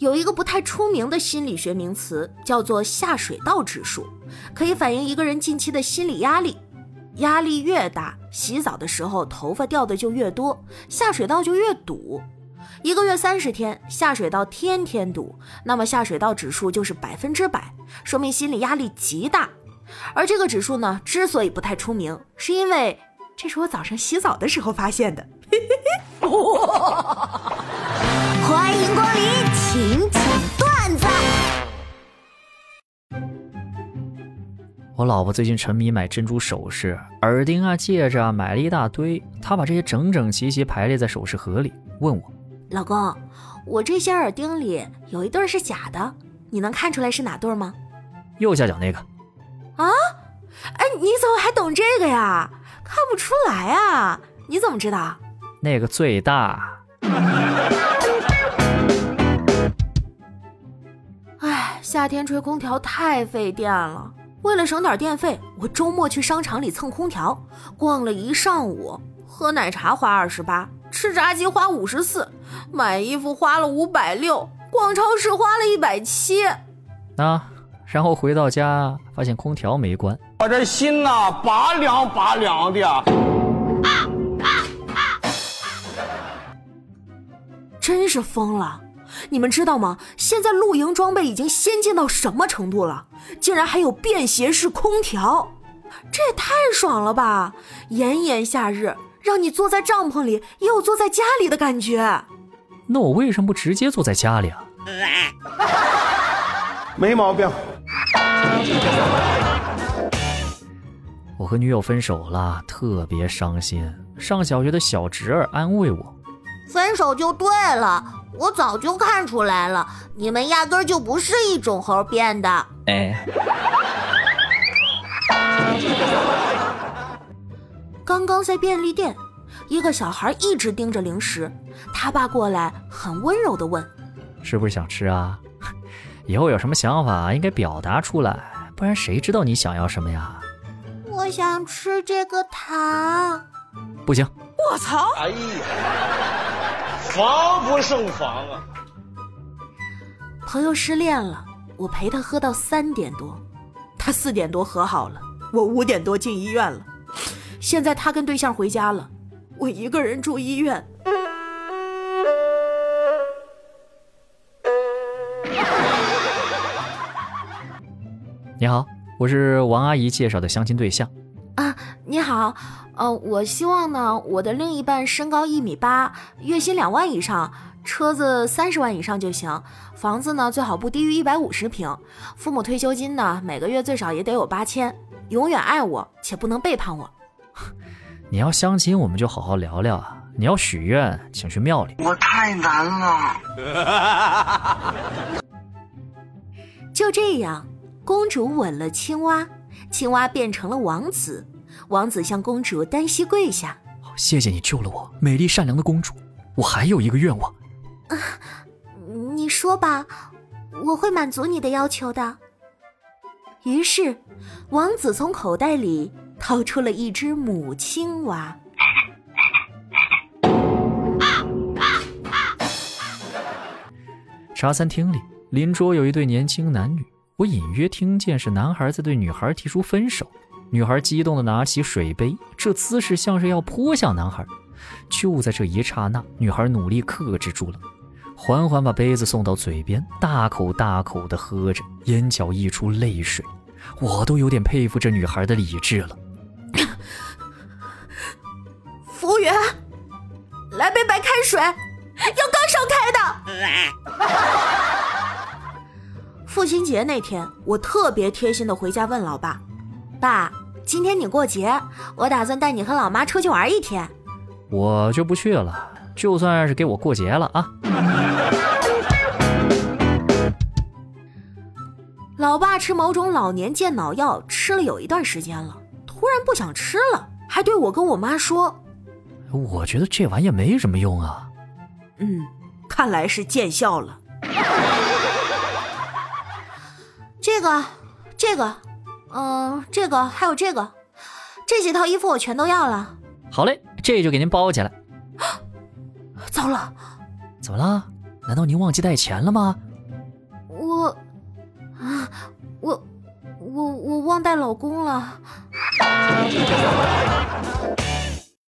有一个不太出名的心理学名词，叫做下水道指数，可以反映一个人近期的心理压力。压力越大，洗澡的时候头发掉的就越多，下水道就越堵。一个月三十天，下水道天天堵，那么下水道指数就是百分之百，说明心理压力极大。而这个指数呢，之所以不太出名，是因为这是我早上洗澡的时候发现的。我老婆最近沉迷买珍珠首饰、耳钉啊、戒指啊，买了一大堆。她把这些整整齐齐排列在首饰盒里，问我：“老公，我这些耳钉里有一对是假的，你能看出来是哪对吗？”右下角那个。啊？哎，你怎么还懂这个呀？看不出来啊？你怎么知道？那个最大。哎，夏天吹空调太费电了。为了省点电费，我周末去商场里蹭空调，逛了一上午。喝奶茶花二十八，吃炸鸡花五十四，买衣服花了五百六，逛超市花了一百七。啊，然后回到家发现空调没关，我这心呐拔凉拔凉的。啊啊啊真是疯了！你们知道吗？现在露营装备已经先进到什么程度了？竟然还有便携式空调，这也太爽了吧！炎炎夏日，让你坐在帐篷里也有坐在家里的感觉。那我为什么不直接坐在家里啊？没毛病。我和女友分手了，特别伤心。上小学的小侄儿安慰我：“分手就对了，我早就看出来了，你们压根儿就不是一种猴变的。”哎。刚刚在便利店，一个小孩一直盯着零食，他爸过来很温柔的问：“是不是想吃啊？以后有什么想法应该表达出来，不然谁知道你想要什么呀？”我想吃这个糖。不行！我操！哎呀，防不胜防啊！朋友失恋了，我陪他喝到三点多，他四点多和好了，我五点多进医院了。现在他跟对象回家了，我一个人住医院。你好，我是王阿姨介绍的相亲对象。啊，你好，呃，我希望呢，我的另一半身高一米八，月薪两万以上，车子三十万以上就行，房子呢最好不低于一百五十平，父母退休金呢每个月最少也得有八千，永远爱我且不能背叛我。你要相亲，我们就好好聊聊啊！你要许愿，请去庙里。我太难了。就这样，公主吻了青蛙，青蛙变成了王子。王子向公主单膝跪下，谢谢你救了我，美丽善良的公主。我还有一个愿望，啊，你说吧，我会满足你的要求的。于是，王子从口袋里掏出了一只母青蛙。茶餐厅里，邻桌有一对年轻男女，我隐约听见是男孩在对女孩提出分手。女孩激动地拿起水杯，这姿势像是要泼向男孩。就在这一刹那，女孩努力克制住了，缓缓把杯子送到嘴边，大口大口地喝着，眼角溢出泪水。我都有点佩服这女孩的理智了。服务员，来杯白开水，要刚烧开的。父亲节那天，我特别贴心的回家问老爸：“爸。”今天你过节，我打算带你和老妈出去玩一天。我就不去了，就算是给我过节了啊。老爸吃某种老年健脑药吃了有一段时间了，突然不想吃了，还对我跟我妈说：“我觉得这玩意没什么用啊。”嗯，看来是见效了。这个，这个。嗯，这个还有这个，这几套衣服我全都要了。好嘞，这就给您包起来。糟了，怎么了？难道您忘记带钱了吗？我啊，我，我，我忘带老公了。